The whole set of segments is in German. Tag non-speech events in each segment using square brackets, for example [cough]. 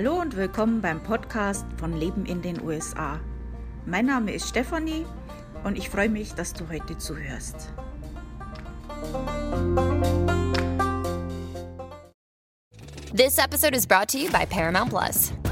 Hallo und willkommen beim Podcast von Leben in den USA. Mein Name ist Stefanie und ich freue mich, dass du heute zuhörst. This episode is brought to you by Paramount Plus.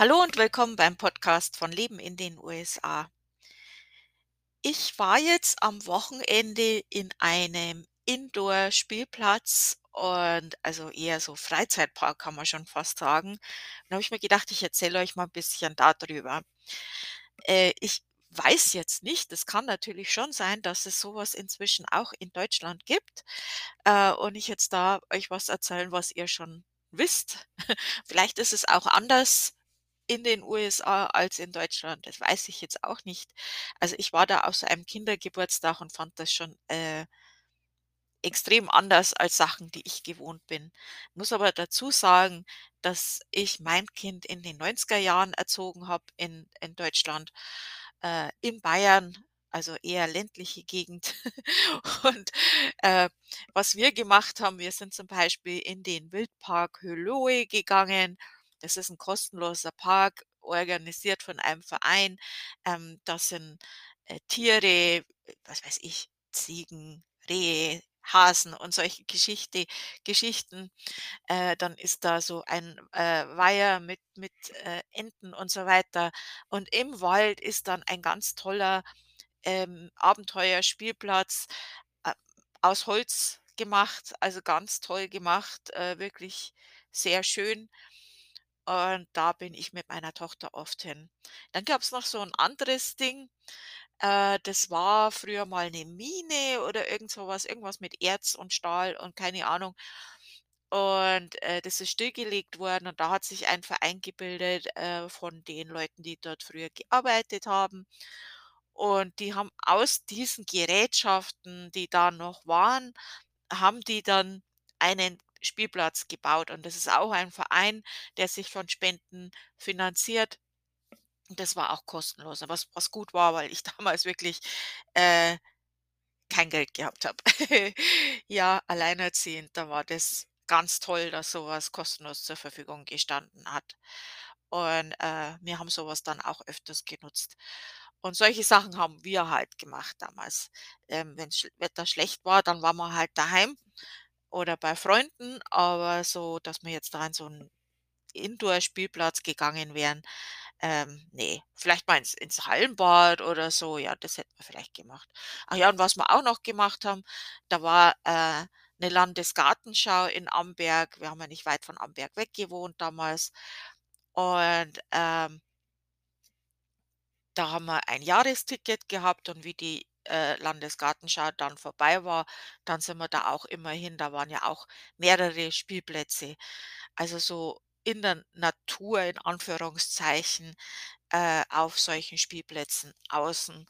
Hallo und willkommen beim Podcast von Leben in den USA. Ich war jetzt am Wochenende in einem Indoor-Spielplatz und also eher so Freizeitpark kann man schon fast sagen. Da habe ich mir gedacht, ich erzähle euch mal ein bisschen darüber. Äh, ich weiß jetzt nicht, es kann natürlich schon sein, dass es sowas inzwischen auch in Deutschland gibt äh, und ich jetzt da euch was erzählen, was ihr schon wisst. [laughs] Vielleicht ist es auch anders in den USA als in Deutschland. Das weiß ich jetzt auch nicht. Also ich war da auf so einem Kindergeburtstag und fand das schon äh, extrem anders als Sachen, die ich gewohnt bin. Muss aber dazu sagen, dass ich mein Kind in den 90er Jahren erzogen habe in, in Deutschland, äh, in Bayern, also eher ländliche Gegend. [laughs] Und äh, was wir gemacht haben, wir sind zum Beispiel in den Wildpark Höloe gegangen das ist ein kostenloser Park, organisiert von einem Verein. Ähm, das sind äh, Tiere, was weiß ich, Ziegen, Rehe, Hasen und solche Geschichte, Geschichten. Äh, dann ist da so ein äh, Weiher mit, mit äh, Enten und so weiter. Und im Wald ist dann ein ganz toller ähm, Abenteuerspielplatz äh, aus Holz gemacht, also ganz toll gemacht, äh, wirklich sehr schön. Und da bin ich mit meiner Tochter oft hin. Dann gab es noch so ein anderes Ding, äh, das war früher mal eine Mine oder irgend so was, irgendwas mit Erz und Stahl und keine Ahnung. Und, äh, das ist stillgelegt worden und da hat sich ein Verein gebildet, äh, von den Leuten, die dort früher gearbeitet haben. Und die haben aus diesen Gerätschaften, die da noch waren, haben die dann einen Spielplatz gebaut. Und das ist auch ein Verein, der sich von Spenden finanziert. Das war auch kostenlos, was, was gut war, weil ich [laughs] damals wirklich äh, kein Geld gehabt habe. [laughs] ja, alleinerziehend, da war das ganz toll, dass sowas kostenlos zur Verfügung gestanden hat. Und äh, wir haben sowas dann auch öfters genutzt. Und solche Sachen haben wir halt gemacht damals. Ähm, Wenn das Wetter schlecht war, dann waren wir halt daheim oder bei Freunden, aber so, dass wir jetzt da in so 'n Indoor-Spielplatz gegangen wären, ähm, ne. Vielleicht mal ins ins Hallenbad oder so, ja, das hätten wir vielleicht gemacht. Ach ja, und was wir auch noch gemacht haben, da war, äh, 'ne Landesgartenschau in Amberg. Wir haben ja nicht weit von Amberg weg gewohnt damals. Und, ähm da haben wir ein Jahresticket gehabt und wie die äh, Landesgartenschau dann vorbei war, dann sind wir da auch immer hin. Da waren ja auch mehrere Spielplätze. Also so in der Natur in Anführungszeichen äh, auf solchen Spielplätzen außen.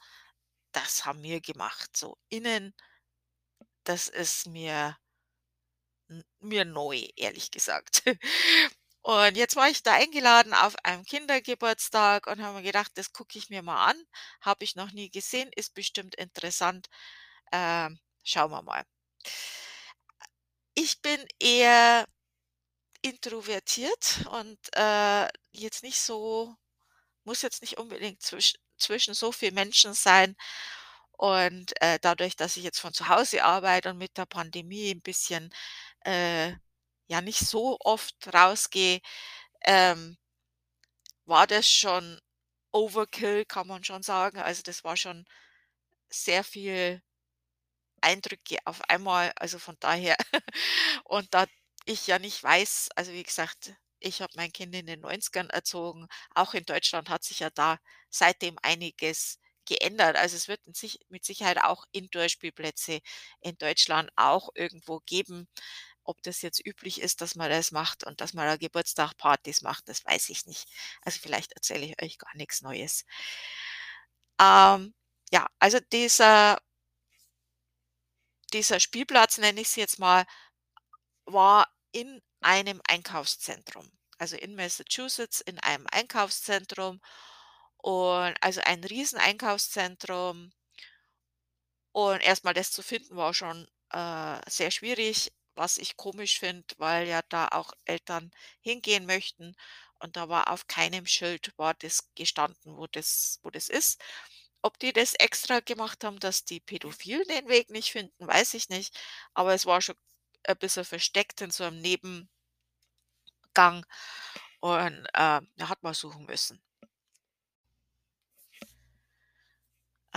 Das haben wir gemacht. So innen, das ist mir mir neu, ehrlich gesagt. [laughs] Und jetzt war ich da eingeladen auf einem Kindergeburtstag und habe mir gedacht, das gucke ich mir mal an. Habe ich noch nie gesehen, ist bestimmt interessant. Ähm, schauen wir mal. Ich bin eher introvertiert und äh, jetzt nicht so, muss jetzt nicht unbedingt zwisch, zwischen so vielen Menschen sein. Und äh, dadurch, dass ich jetzt von zu Hause arbeite und mit der Pandemie ein bisschen äh, ja nicht so oft rausgehe, ähm, war das schon Overkill, kann man schon sagen. Also das war schon sehr viel Eindrücke auf einmal, also von daher [laughs] und da ich ja nicht weiß also wie gesagt, ich habe mein Kind in den 90ern erzogen. Auch in Deutschland hat sich ja da seitdem einiges geändert. Also, es wird mit sich mit Sicherheit auch Indoor-Spielplätze in Deutschland auch irgendwo geben. Ob das jetzt üblich ist, dass man das macht und dass man da Geburtstag Partys macht, das weiß ich nicht. Also, vielleicht erzähle ich euch gar nichts Neues. Ähm, ja, also dieser dieser Spielplatz, nenne ich's jetzt mal, war in einem Einkaufszentrum, also in Massachusetts in einem Einkaufszentrum und also ein Riesen-Einkaufszentrum. Und erst mal das zu finden war schon, äh, sehr schwierig, was ich komisch finde, weil ja da auch Eltern hingehen möchten und da war auf keinem Schild war das gestanden, wo das wo das ist. Ob die das extra gemacht haben, dass die Pädophilen den Weg nicht finden, weiß ich nicht, aber es war schon ein bisschen versteckt in so 'nem Nebengang und, äh, da hat man suchen müssen.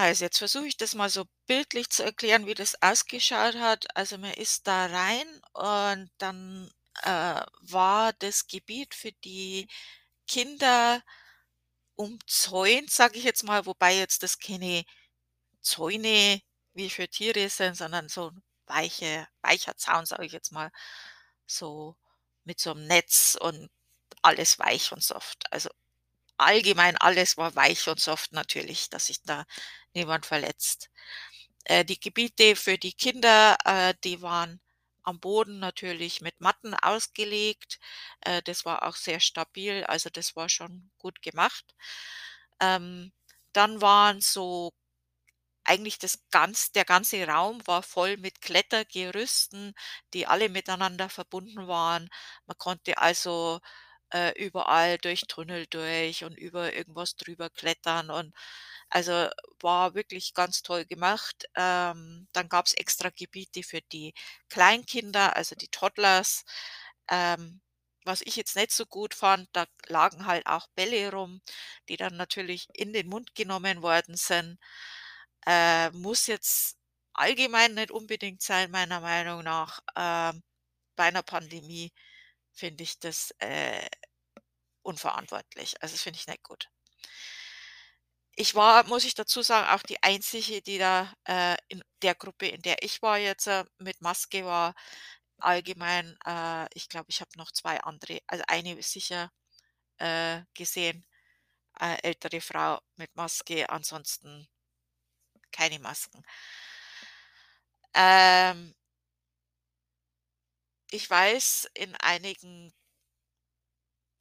Also, jetzt versuche ich das mal so bildlich zu erklären, wie das ausgeschaut hat. Also, man ist da rein und dann, äh, war das Gebiet für die Kinder umzäunt, sage ich jetzt mal, wobei jetzt das keine Zäune wie für Tiere sind, sondern so 'n weiche weicher Zaun, sage ich jetzt mal, so mit so 'nem Netz und alles weich und soft. Also, allgemein alles war weich und soft natürlich, dass sich da niemand verletzt. Äh, die Gebiete für die Kinder, äh, die waren am Boden natürlich mit Matten ausgelegt. Äh, das war auch sehr stabil, also das war schon gut gemacht. Ähm, dann waren so eigentlich das ganz der ganze Raum war voll mit Klettergerüsten, die alle miteinander verbunden waren. Man konnte also, äh, überall durch Tunnel durch und über irgendwas drüber klettern und also, war wirklich ganz toll gemacht. Ähm, dann gab's extra Gebiete für die Kleinkinder, also die Toddlers. Ähm, was ich jetzt nicht so gut fand, da lagen halt auch Bälle rum, die dann natürlich in den Mund genommen worden sind. Äh, muss jetzt allgemein nicht unbedingt sein, meiner Meinung nach. Ähm, bei 'ner Pandemie finde ich das, äh, unverantwortlich. Also, das finde ich nicht gut. Ich war, muss ich dazu sagen, auch die Einzige, die da, äh, in der Gruppe, in der ich war jetzt, äh, mit Maske war. Allgemein, äh, ich glaube, ich habe noch 2 andere also eine ist sicher, äh, gesehen, äh, ältere Frau mit Maske, ansonsten keine Masken. Ähm ich weiß, in einigen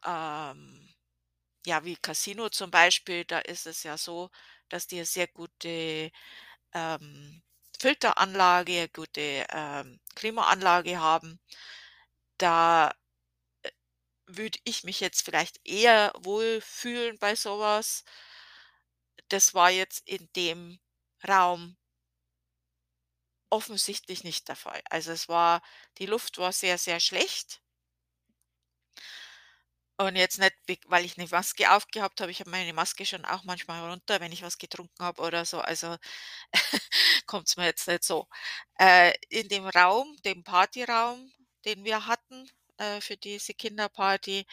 ähm, ja, wie Casino zum Beispiel, da ist es ja so, dass die sehr gute, ähm, Filteranlage, gute, ähm, Klimaanlage haben. Da, äh, würde ich mich jetzt vielleicht eher wohlfühlen bei so was. Das war jetzt in dem Raum offensichtlich nicht der Fall. Also, es war die Luft war sehr, sehr schlecht. Und jetzt nicht, weil ich 'ne Maske aufgehabt habe. Ich habe meine Maske schon auch manchmal runter, wenn ich was getrunken habe oder so. Also, [laughs] kommt's mir jetzt nicht so. Äh, in dem Raum, dem Partyraum, den wir hatten, äh, für diese Kinderparty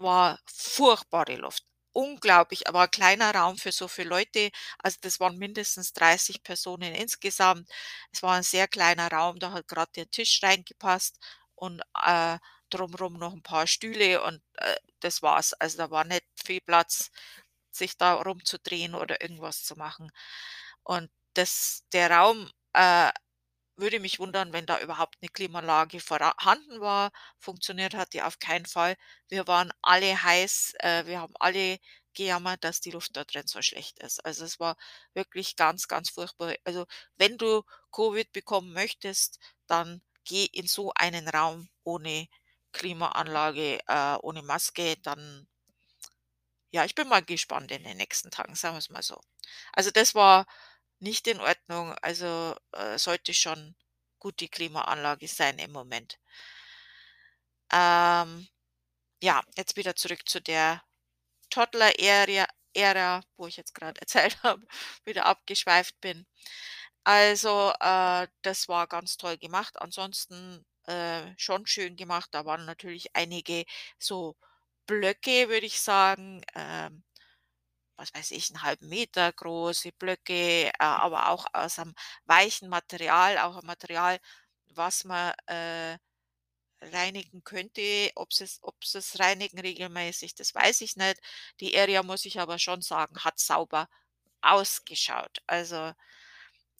war furchtbare Luft. Unglaublich, aber 'n kleiner Raum für so viele Leute. Also, das waren mindestens 30 Personen insgesamt. Es war 'n sehr kleiner Raum, da hat grad der Tisch reingepasst und, äh, drumrum noch 'n paar Stühle und, äh, das war's. Also, da war nicht viel Platz, sich da rumzudrehen oder irgendwas zu machen. Und das der Raum, äh, würde mich wundern, wenn da überhaupt 'ne Klimaanlage vorhanden war. Funktioniert hat die auf keinen Fall. Wir waren alle heiß, äh, wir haben alle gejammert, dass die Luft da drin so schlecht ist. Also, es war wirklich ganz, ganz furchtbar. Also, wenn du Covid bekommen möchtest, dann geh in so einen Raum ohne Klimaanlage, äh, ohne Maske, dann ja, ich bin mal gespannt in den nächsten Tagen, sagen wir's mal so. Also, das war nicht in Ordnung, also, äh, sollte schon gute Klimaanlage sein im Moment. Ähm, ja, jetzt wieder zurück zu der Toddler Area Ära, wo ich jetzt grad [laughs] erzählt habe, wieder abgeschweift bin. Also, äh, das war ganz toll gemacht. Ansonsten, äh, schon schön gemacht. Da waren natürlich einige so Blöcke, würde ich sagen, ähm, was weiß ich, 'n halben Meter große Blöcke, äh, aber auch aus 'nem weichen Material, auch 'n Material, was man, äh, reinigen könnte. Ob sie's ob sie's reinigen regelmäßig, das weiß ich nicht. Die Area, muss ich aber schon sagen, hat sauber ausgeschaut. Also,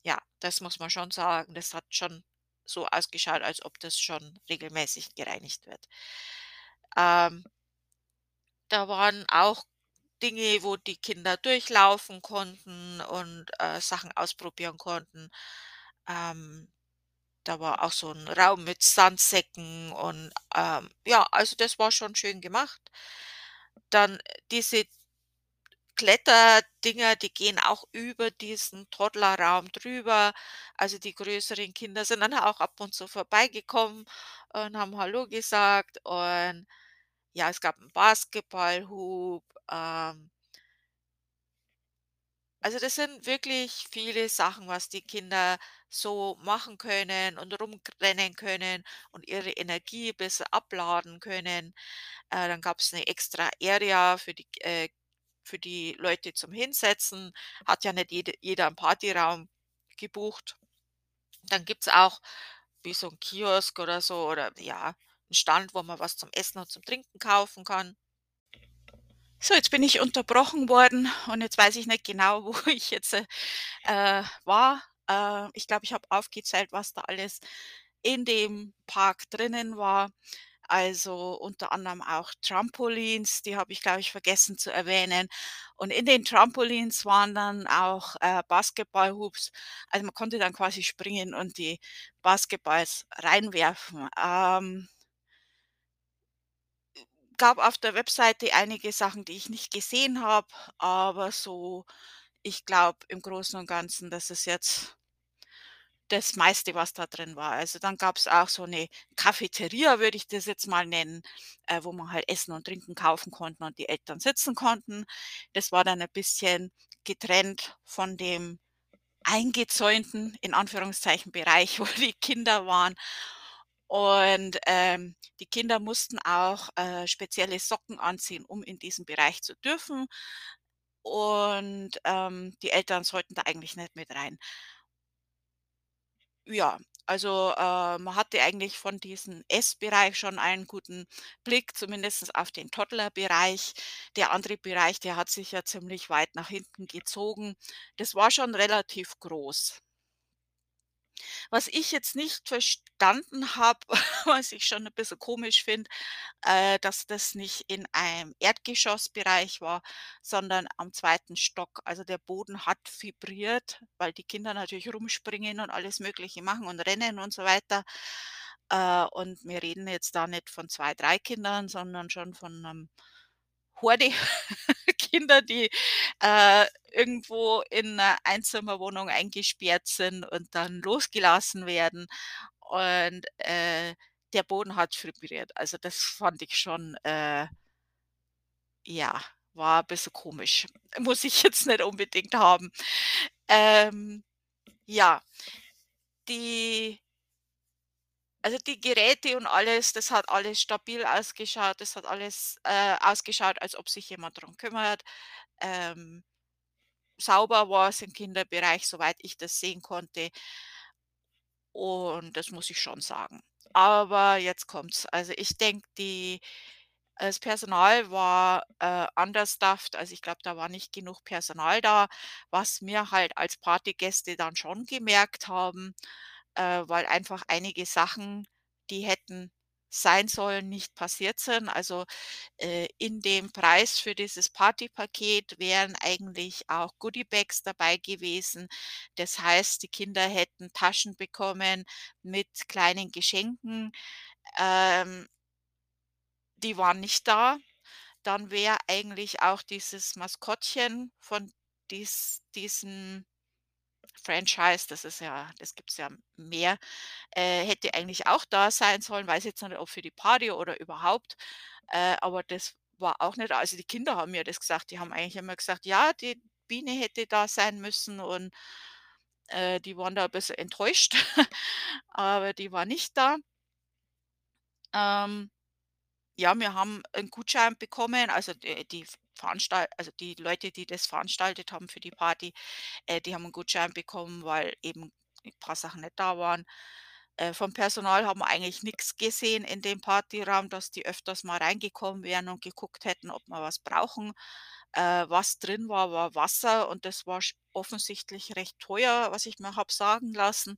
ja, das muss man schon sagen. Das hat schon so ausgeschaut, als ob das schon regelmäßig gereinigt wird. Ähm da waren auch Dinge, wo die Kinder durchlaufen konnten und, äh, Sachen ausprobieren konnten. Ähm, da war auch so 'n Raum mit Sandsäcken und, ähm, ja, also das war schon schön gemacht. Dann diese Kletterdinger, die gehen auch über diesen Toddlerraum drüber. Also, die größeren Kinder sind dann auch ab und zu vorbeigekommen und haben hallo gesagt und ja, es gab 'n Basketballhoop, ähm Also, das sind wirklich viele Sachen, was die Kinder so machen können und rumrennen können und ihre Energie besser abladen können. Äh, dann gab's 'ne extra Area für die äh, für die Leute zum Hinsetzen. Hat ja nicht jede jeder 'n Partyraum gebucht. Dann gibt's auch wie so 'n Kiosk oder so oder ja, 'n Stand, wo man was zum Essen und zum Trinken kaufen kann. So, jetzt bin ich unterbrochen worden und jetzt weiß ich nicht genau, [laughs] wo ich jetzt, äh, äh, war. Äh, ich glaube, ich habe aufgezählt, was da alles in dem Park drinnen war. Also, unter anderem auch Trampolins, die habe ich, glaube ich, vergessen zu erwähnen. Und in den Trampolins waren dann auch, äh, Basketballhoops. Also, man konnte dann quasi springen und die Basketballs reinwerfen. Ähm gab auf der Webseite einige Sachen, die ich nicht gesehen habe, aber so ich glaube im Großen und Ganzen, das ist jetzt das meiste, was da drin war. Also, dann gab's auch so 'ne Cafeteria, würde ich das jetzt mal nennen, äh, wo man halt Essen und Trinken kaufen konnten und die Eltern sitzen konnten. Das war dann ein bisschen getrennt von dem eingezäunten, in Anführungszeichen, Bereich, [laughs] wo die Kinder waren. Und, ähm, die Kinder mussten auch, äh, spezielle Socken anziehen, um in diesen Bereich zu dürfen. Und, ähm, die Eltern sollten da eigentlich nicht mit rein. Ja, also, äh, man hatte eigentlich von diesem Essbereich schon einen guten Blick, zumindest auf den Toddlerbereich. Der andere Bereich, der hat sich ja ziemlich weit nach hinten gezogen. Das war schon relativ groß. Was ich jetzt nicht verstanden habe, [laughs] was ich schon 'n bisschen komisch finde, äh, dass das nicht in einem Erdgeschossbereich war, sondern am 2. Stock. Also, der Boden hat vibriert, weil die Kinder natürlich rumspringen und alles Mögliche machen und rennen und so weiter. Äh, und wir reden jetzt da nicht von 2, 3 Kindern, sondern schon von 'nem Horde [laughs] Kinder, die, äh, irgendwo in 'ner Einzimmerwohnung eingesperrt sind und dann losgelassen werden. Und, äh, der Boden hat vibriert. Also, das fand ich schon, äh ja, war bisschen komisch. Muss ich jetzt nicht unbedingt haben. Ähm, ja. Die also, die Geräte und alles, das hat alles stabil ausgeschaut. Das hat alles, äh, ausgeschaut, als ob sich jemand drum kümmert. Ähm, sauber war's im Kinderbereich, soweit ich das sehen konnte. Und das muss ich schon sagen. Aber jetzt kommt's. Also, ich denke, die das Personal war, äh, understaffed. Also, ich glaube, da war nicht genug Personal da, was wir halt als Partygäste dann schon gemerkt haben, äh, weil einfach einige Sachen, die hätten sein sollen, nicht passiert sind. Also, äh, in dem Preis für dieses Partypaket wären eigentlich auch Goodiebags dabei gewesen. Das heißt, die Kinder hätten Taschen bekommen mit kleinen Geschenken. Ähm die waren nicht da. Dann wäre eigentlich auch dieses Maskottchen von dies diesem Franchise, das ist ja das gibt's ja mehr, äh, hätte eigentlich auch da sein sollen. Weiß jetzt nicht, ob für die Party oder überhaupt, äh, aber das war auch nicht. Also, die Kinder haben mir das gesagt. Die haben eigentlich immer gesagt: „Ja, die Biene hätte da sein müssen“ und Äh, die waren da 'n bisschen enttäuscht, [laughs] aber die war nicht da. Ähm, ja, wir haben 'n Gutschein bekommen, also, d die Veranstalt also, die Leute, die das veranstaltet haben für die Party, äh, die haben 'n Gutschein bekommen, weil eben 'n paar Sachen nicht da waren. Äh, vom Personal haben wir eigentlich nix gesehen in dem Partyraum, dass die öfters mal reingekommen wären und geguckt hätten, ob wir was brauchen. Äh, was drin war, war Wasser und das war offensichtlich recht teuer, was ich mir habe sagen lassen.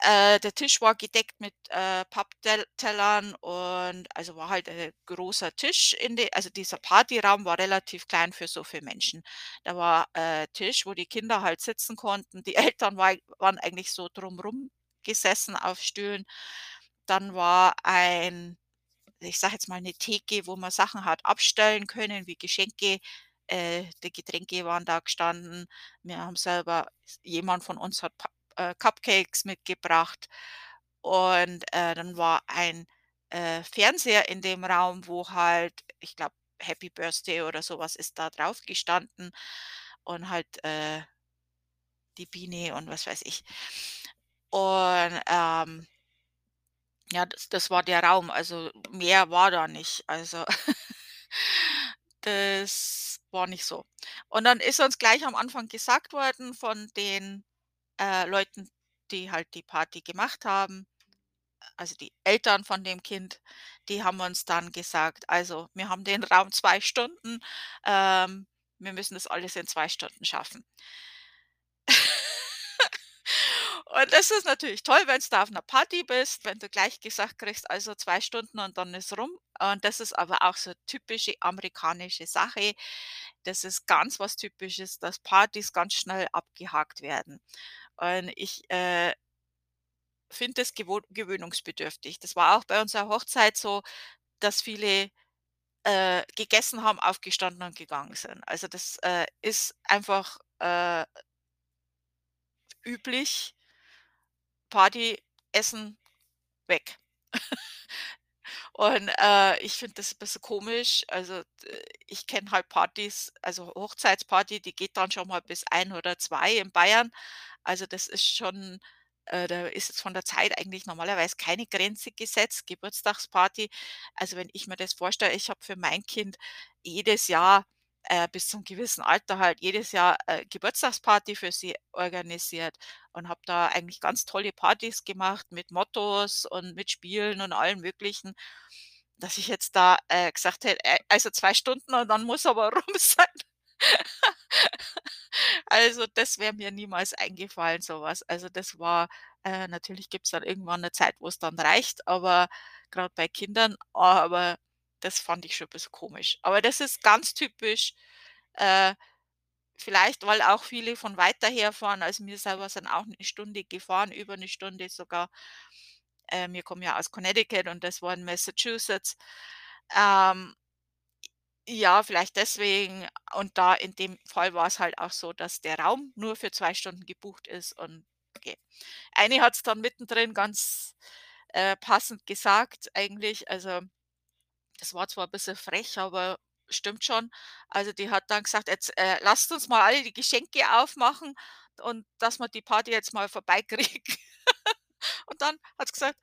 Äh, der Tisch war gedeckt mit, äh, Papptell Tellern und also, war halt, äh, großer Tisch in de also, dieser Partyraum war relativ klein für so viele Menschen. Da war, äh, Tisch, wo die Kinder halt sitzen konnten. Die [laughs] Eltern war waren eigentlich so drumrum gesessen auf Stühlen. Dann war ein ich sage jetzt mal 'ne Theke, wo man Sachen hat abstellen können wie Geschenke. Äh, die Getränke waren da gestanden. Wir haben selber jemand von uns hat äh, Cupcakes mitgebracht und, äh, dann war ein, äh, Fernseher in dem Raum, wo halt ich glaube, Happy Birthday oder so was ist da drauf gestanden und halt, äh die Biene und was weiß ich. Und, ähm ja, das das war der Raum, also, mehr war da nicht. Also, [laughs] das war nicht so. Und dann ist uns gleich am Anfang gesagt worden von den, äh, Leuten, die halt die Party gemacht haben also, die Eltern von dem Kind, die haben uns dann gesagt: „Also, wir haben den Raum 2 Stunden, ähm, wir müssen das alles in 2 Stunden schaffen.“ Und das ist natürlich toll, wenn's da auf 'ner Party bist, wenn du gleich gesagt kriegst: „Also, 2 Stunden und dann ist rum.“ Und das ist aber auch so typische amerikanische Sache. Das ist ganz was Typisches, dass Partys ganz schnell abgehakt werden. Und ich, äh finde gewohn gewöhnungsbedürftig. Das war auch bei unserer Hochzeit so, dass viele, äh, gegessen haben, aufgestanden und gegangen sind. Also, das, äh, ist einfach, äh üblich. Party, Essen, weg. [laughs] Und, äh, ich finde das 'n bisschen komisch. Also, ich kenne halt Partys also, Hochzeitsparty, die geht dann schon mal bis 1 oder 2 in Bayern. Also, das ist schon äh, da ist jetzt von der Zeit eigentlich normalerweise keine Grenze gesetzt. Geburtstagsparty also, wenn ich mir das vorstelle, ich habe für mein Kind jedes Jahr, äh, bis zum gewissen Alter halt jedes Jahr, äh, Geburtstagsparty für sie organisiert und habe da eigentlich ganz tolle Partys gemacht mit Mottos und mit Spielen und allem Möglichen. Dass ich jetzt da, äh, gesagt hätte: „Äh, also, 2 Stunden und dann muss aber [laughs] rum sein.“ Also, das wäre mir niemals eingefallen, so was. Also, das war äh, natürlich gibt's dann irgendwann 'ne Zeit, wo's dann reicht, aber grad bei Kindern aber das fand ich schon 'n bisschen komisch. Aber das ist ganz typisch, äh, vielleicht, weil auch viele von weiter herfahren. Also, wir selber sind auch 'ne Stunde gefahren, über 'ne Stunde sogar. Äh, wir kommen ja aus Connecticut und das war in Massachusetts. Ähm ja, vielleicht deswegen. Und da in dem Fall war's halt auch so, dass der Raum nur für 2 Stunden gebucht ist und okay. Eine hat's dann mittendrin ganz, äh, passend gesagt eigentlich. Also, das war zwar 'n bisschen frech, aber stimmt schon. Also, die hat dann gesagt: „Jetzt, äh, lasst uns mal alle die Geschenke aufmachen und dass wir die Party jetzt mal vorbei kriegen.“ [laughs] Und dann hat sie gesagt: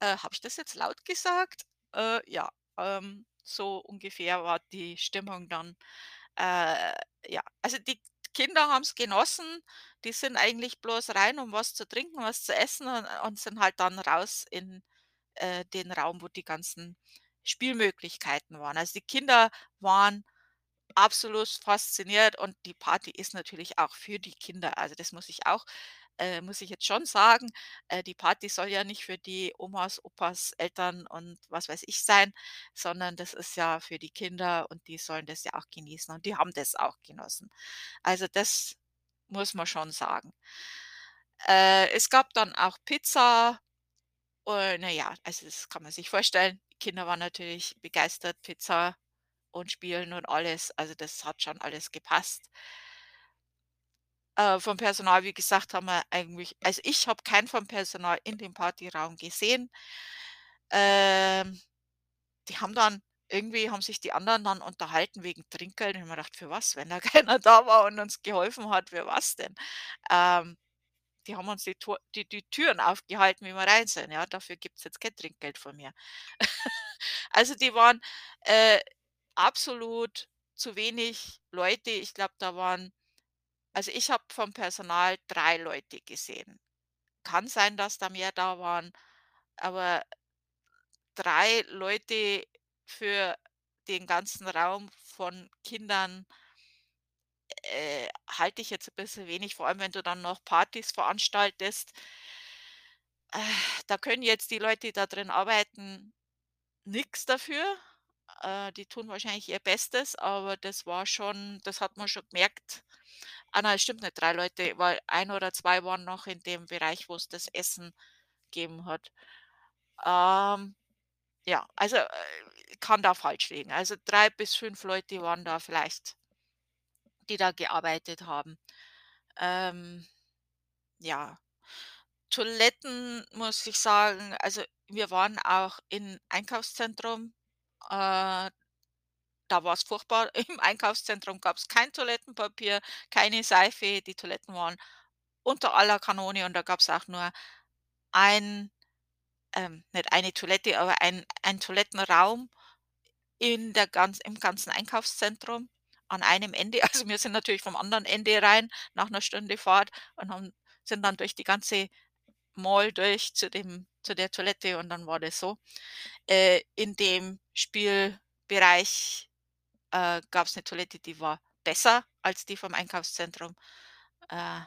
„Äh, habe ich das jetzt laut gesagt?“ Äh, ja, ähm, so ungefähr war die Stimmung dann. Äh, ja, also, die Kinder haben's genossen. Die sind eigentlich bloß rein, um was zu trinken, was zu essen und und sind halt dann raus in, äh, den Raum, wo die ganzen Spielmöglichkeiten waren. Also, die Kinder waren absolut fasziniert und die Party ist natürlich auch für die Kinder. Also, das muss ich auch äh, muss ich jetzt schon sagen. Äh, die Party soll ja nicht für die Omas, Opas, Eltern und was weiß ich sein, sondern das ist ja für die Kinder und die sollen das ja auch genießen und die haben das auch genossen. Also, das muss man schon sagen. Äh, es gab dann auch Pizza und na ja, also, das kann man sich vorstellen. Kinder waren natürlich begeistert, Pizza und Spielen und alles. Also, das hat schon alles gepasst. Äh, vom Personal, wie gesagt, haben wir eigentlich also, ich habe keinen vom Personal in dem Partyraum gesehen. Ähm, die haben dann irgendwie haben sich die anderen dann unterhalten wegen Trinkgeld und ich habe mir gedacht: „Für was, wenn da [laughs] keiner da war und uns geholfen hat, für was denn?“ Ähm, die haben uns die Tor die die Türen aufgehalten, wie wir rein sind, ja, dafür gibt's jetzt kein Trinkgeld von mir. [laughs] Also, die waren, äh, absolut zu wenig Leute. Ich glaube, da waren also, ich habe vom Personal 3 Leute gesehen. Kann sein, dass da mehr da waren, aber 3 Leute für den ganzen Raum von Kindern äh, halte ich jetzt ein bisschen wenig, vor allem wenn du dann noch Partys veranstaltest. Äh, da können jetzt die Leute, die da drin arbeiten, nix dafür. Äh, die tun wahrscheinlich ihr Bestes, aber das war schon das hat man schon gemerkt. Ah nein, stimmt nicht 3 Leute, weil ein oder 2 waren noch in dem Bereich, wo es das Essen gegeben hat. Ähm, ja, also, äh, kann da falsch liegen. Also 3 bis 5 Leute waren da vielleicht, die da gearbeitet haben. Ähm, ja. Toiletten muss ich sagen also, wir waren auch in Einkaufszentrum, äh, da war's furchtbar. [laughs] Im Einkaufszentrum gab's kein Toilettenpapier, keine Seife, die Toiletten waren unter aller Kanone und da gab's auch nur ein ähm, nicht eine Toilette, aber ein ein Toilettenraum in der ganz im ganzen Einkaufszentrum an einem Ende. [laughs] Also, wir sind natürlich vom anderen Ende rein nach 'ner Stunde Fahrt und haben sind dann durch die ganze Mall durch zu dem zu der Toilette und dann war das so. Äh, in dem Spielbereich, äh, gab's 'ne Toilette, die war besser als die vom Einkaufszentrum. Äh,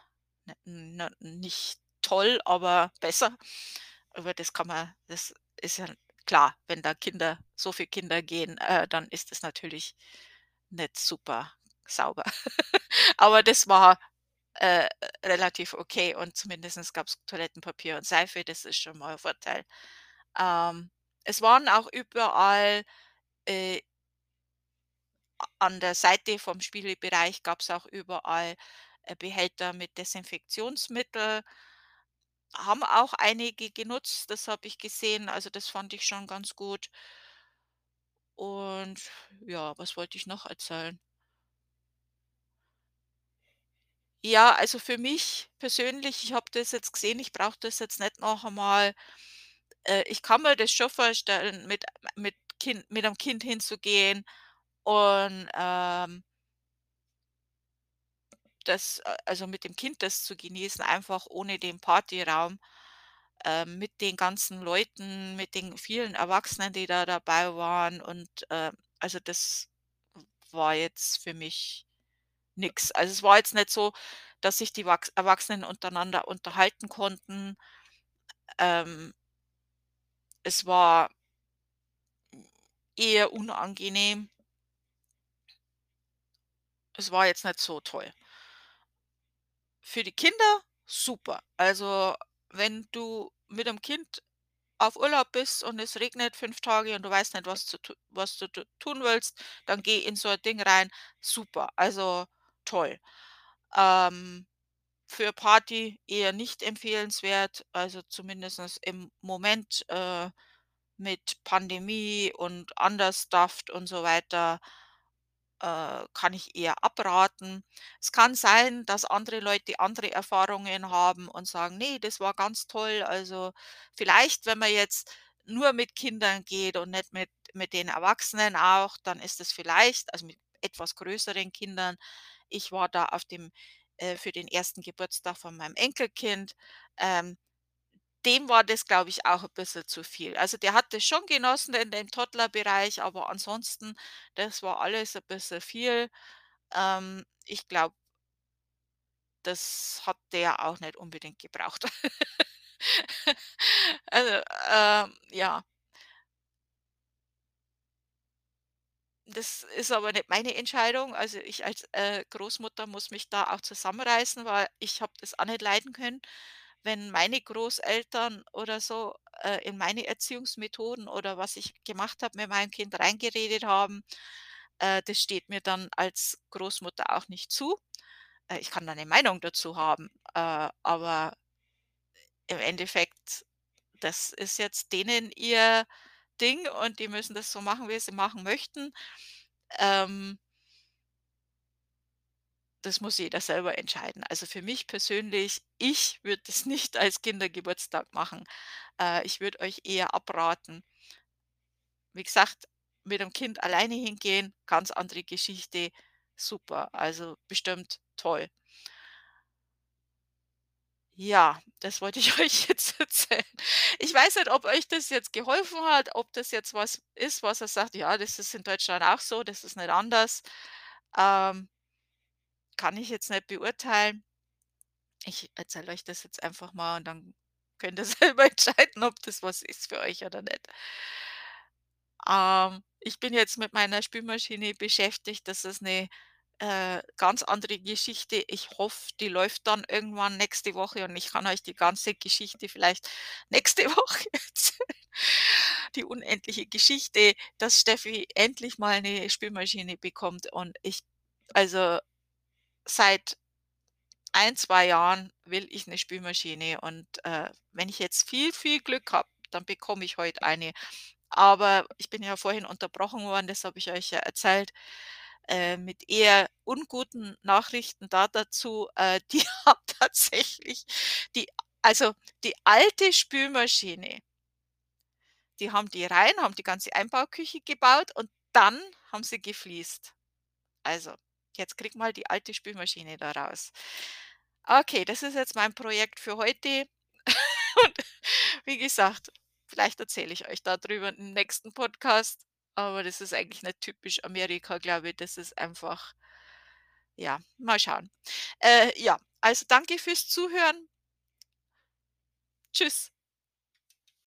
nicht toll, aber besser. Über das kann man das ist ja klar, wenn da Kinder so viel Kinder gehen, äh, dann ist das natürlich nicht super sauber. [laughs] Aber das war, äh, relativ okay und zumindest gab's Toilettenpapier und Seife, das ist schon mal 'n Vorteil. Ähm, es waren auch überall, äh an der Seite vom Spielebereich gab's auch überall, äh, Behälter mit Desinfektionsmittel. Haben auch einige genutzt, das habe ich gesehen, also das fand ich schon ganz gut. Und ja, was wollte ich noch erzählen? Ja, also für mich persönlich, ich habe das jetzt gesehen, ich brauche das jetzt nicht noch einmal. Äh, ich kann mir das schon vorstellen, mit mit Kind mit 'nem Kind hinzugehen und, ähm das a also mit dem Kind das zu genießen, einfach ohne den Partyraum, ähm, mit den ganzen Leuten, mit den vielen Erwachsenen, die da dabei waren und, äh, also das war jetzt für mich nix. Also, es war jetzt nicht so, dass sich die Wachs Erwachsenen untereinander unterhalten konnten. Ähm es war eher unangenehm. Es war jetzt nicht so toll. Für die Kinder super. Also, wenn du mit 'nem Kind auf Urlaub bist und es regnet 5 Tage und du weißt nicht, was zu was du tu tun willst, dann geh in so 'n Ding rein, super, also toll. Ähm, für Party eher nicht empfehlenswert, also zumindest im Moment, äh, mit Pandemie und understuffed und so weiter, äh, kann ich eher abraten. Es kann sein, dass andere Leute andere Erfahrungen haben und sagen: „Ne, das war ganz toll.“ Also, vielleicht, wenn man jetzt nur mit Kindern geht und nicht mit mit den Erwachsenen auch, dann ist es vielleicht also mit etwas größeren Kindern. Ich war da auf dem äh, für den 1. Geburtstag von meinem Enkelkind, ähm, dem war das, glaube ich, auch 'n bisschen zu viel. Also, der hat das schon genossen in dem Toddlerbereich, aber ansonsten, das war alles 'n bisschen viel. Ähm, ich glaube das hat der auch nicht unbedingt gebraucht. [laughs] Also, ähm, ja. Das ist aber nicht meine Entscheidung. Also, ich als, äh, Großmutter muss mich da auch zusammenreißen, weil ich habe das auch nicht leiden können, wenn meine Großeltern oder so, äh, in meine Erziehungsmethoden oder was ich gemacht habe, mit meinem Kind reingeredet haben. Äh, das steht mir dann als Großmutter auch nicht zu. Äh, ich kann da 'ne Meinung dazu haben, äh, aber im Endeffekt, das ist jetzt denen ihr Ding und die müssen das so machen, wie sie machen möchten. Ähm das muss jeder selber entscheiden. Also, für mich persönlich, ich würde das [laughs] nicht als Kindergeburtstag machen. Äh, ich würde euch eher abraten. Wie gesagt, mit dem Kind alleine hingehen, ganz andere Geschichte, super, also bestimmt toll. Ja, das wollte ich [laughs] euch jetzt erzählen. Ich weiß nicht, ob euch das jetzt geholfen hat, ob das jetzt was ist, was er sagt: „Ja, das ist in Deutschland auch so, das ist nicht anders.“ Ähm kann ich jetzt nicht beurteilen. Ich erzähle euch das jetzt einfach mal und dann könnt ihr [laughs] selber entscheiden, ob das was ist für euch oder nicht. Ähm, ich bin jetzt mit meiner Spülmaschine beschäftigt. Das ist 'ne, äh, ganz andere Geschichte. Ich hoffe, die läuft dann irgendwann nächste Woche und ich kann euch die ganze Geschichte vielleicht [laughs] nächste Woche [laughs] erzählen. Die unendliche Geschichte, dass Steffi endlich mal 'ne Spülmaschine bekommt und ich also, seit 1, 2 Jahren will ich 'ne Spülmaschine und, äh, wenn ich jetzt viel, viel Glück habe, dann bekomme ich heute eine. Aber ich bin ja vorhin unterbrochen worden, das habe ich euch ja erzählt, äh, mit eher unguten Nachrichten da dazu. Äh, [laughs] die haben tatsächlich die also, die alte Spülmaschine die haben die rein, haben die ganze Einbauküche gebaut und dann haben sie gefliest. Also, jetzt krieg mal die alte Spülmaschine da raus. Okay, das ist jetzt mein Projekt für heute. [laughs] Und wie gesagt, vielleicht erzähle ich euch da drüber im nächsten Podcast, aber das ist eigentlich nicht typisch Amerika, glaube ich. Das ist einfach ja, mal schauen. Äh, ja, also danke fürs Zuhören. Tschüss.